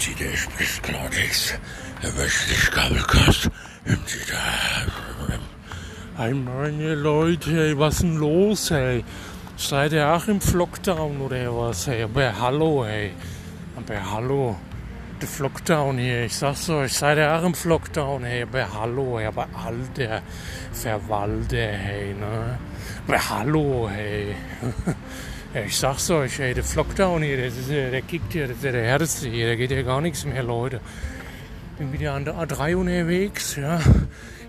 Sie, der spricht Klartext. Der wöchentliche Kabelcast. Hören Sie da. Hey meine Leute, hey, was denn los, hey? Seid ihr auch im Lockdown oder was, hey? Aber hallo, hey. Aber hallo. Der Lockdown hier, ich sag's euch, seid ihr auch im Lockdown, hey? Aber hallo, hey. Aber alter Verwalter, hey, ne? Aber hallo, hey. Ja, ich sag's euch, ey, der Lockdown hier, das ist, der kickt hier, das ist der härteste hier, da geht ja gar nichts mehr, Leute. Bin wieder an der A3 unterwegs, ja.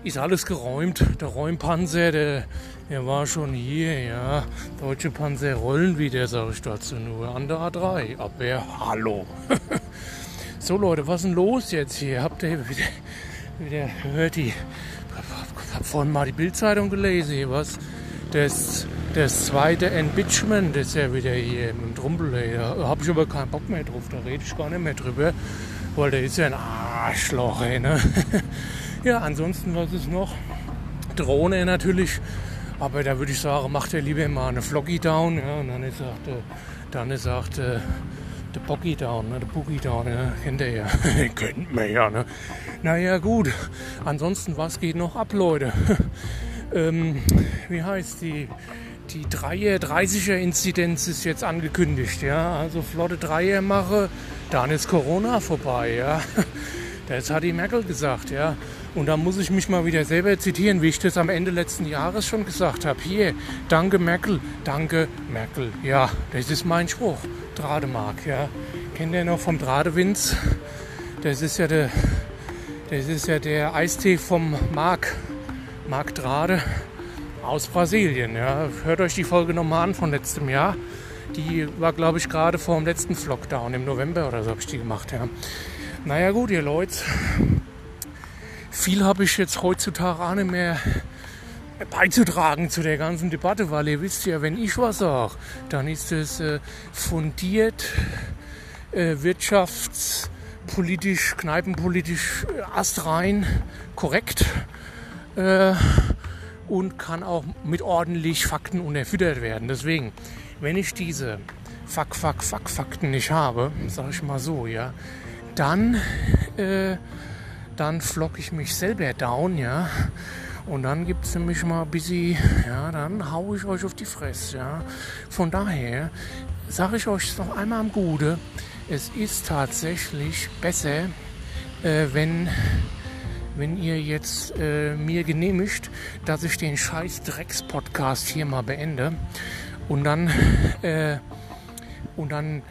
Ist alles geräumt. Der Räumpanzer, der, der war schon hier, ja. Deutsche Panzer rollen wieder, sag ich dazu nur, an der A3. Aber hallo. so Leute, was ist denn los jetzt hier? Habt ihr wieder, wieder gehört, die, hab vorhin mal die Bildzeitung gelesen, hier, was? Das, das zweite Impeachment ist ja wieder hier im Trumpel. Da habe ich aber keinen Bock mehr drauf, da rede ich gar nicht mehr drüber. Weil der ist ja ein Arschloch, ey, ne? Ja, ansonsten, was ist noch? Drohne natürlich. Aber da würde ich sagen, macht er lieber mal eine Floggy down. Ja, und dann ist auch der, dann ist auch der, der Boggy down, ne? der Boogie down, ja, kennt ihr ja. Kennt man ja, ne? Naja, gut. Ansonsten, was geht noch ab, Leute? ähm, wie heißt die? Die 3er, 30er Inzidenz ist jetzt angekündigt, ja. Also flotte Dreier mache, dann ist Corona vorbei, ja. Das hat die Merkel gesagt, ja. Und da muss ich mich mal wieder selber zitieren, wie ich das am Ende letzten Jahres schon gesagt habe. Hier, danke Merkel, danke Merkel. Ja, das ist mein Spruch. Drademark, ja. Kennt ihr noch vom Dradewinz? Das ist ja der, das ist ja der Eistee vom Mark, Mark Drade aus Brasilien. Ja. Hört euch die Folge nochmal an von letztem Jahr. Die war, glaube ich, gerade vor dem letzten Lockdown im November oder so habe ich die gemacht. Ja. Naja gut, ihr Leute, viel habe ich jetzt heutzutage auch nicht mehr beizutragen zu der ganzen Debatte, weil ihr wisst ja, wenn ich was sage, dann ist es äh, fundiert, äh, wirtschaftspolitisch, kneipenpolitisch äh, astrein korrekt äh, und kann auch mit ordentlich Fakten unterfüttert werden. Deswegen, wenn ich diese Fuck, Fuck, Fuck Fakten nicht habe, sage ich mal so, ja, dann, äh, dann flock ich mich selber down, ja. Und dann gibt es nämlich mal ein bisschen, ja, dann hau ich euch auf die Fresse, ja. Von daher sage ich euch noch einmal am Gute, es ist tatsächlich besser, äh, wenn, wenn ihr jetzt äh, mir genehmigt, dass ich den scheiß Drecks-Podcast hier mal beende. Und dann, äh, dann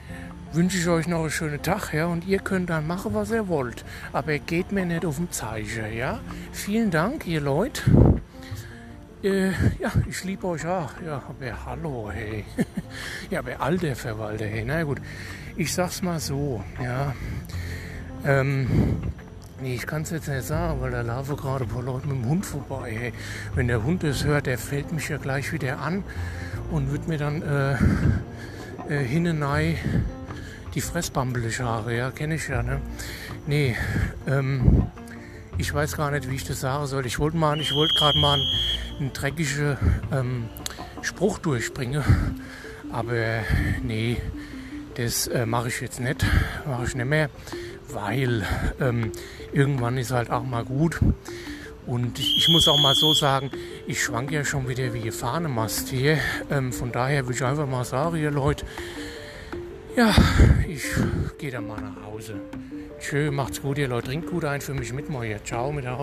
wünsche ich euch noch einen schönen Tag, ja, und ihr könnt dann machen, was ihr wollt. Aber geht mir nicht auf den Zeichen, ja. Vielen Dank, ihr Leute. Äh, ja, ich liebe euch auch. Ja, aber hallo, hey. ja, aber alter Verwalter, hey. Na gut, ich sag's mal so, ja. Ähm, nee, ich kann's jetzt nicht sagen, weil da laufen gerade ein paar Leute mit dem Hund vorbei, hey. Wenn der Hund es hört, der fällt mich ja gleich wieder an und wird mir dann äh, äh, hinein die fressbambelige Haare, ja, kenne ich ja, ne? Nee, ähm, ich weiß gar nicht, wie ich das sagen soll. Ich wollte mal, ich wollte gerade mal einen, einen dreckigen ähm, Spruch durchbringen, aber nee, das äh, mache ich jetzt nicht, mache ich nicht mehr, weil ähm, irgendwann ist halt auch mal gut. Und ich, ich, muss auch mal so sagen, ich schwank ja schon wieder wie Fahnemast hier. Ähm, von daher würde ich einfach mal sagen, ihr Leute, ja, ich gehe dann mal nach Hause. Tschö, macht's gut, ihr Leute. Trinkt gut ein für mich mit, hier. Ciao, mit der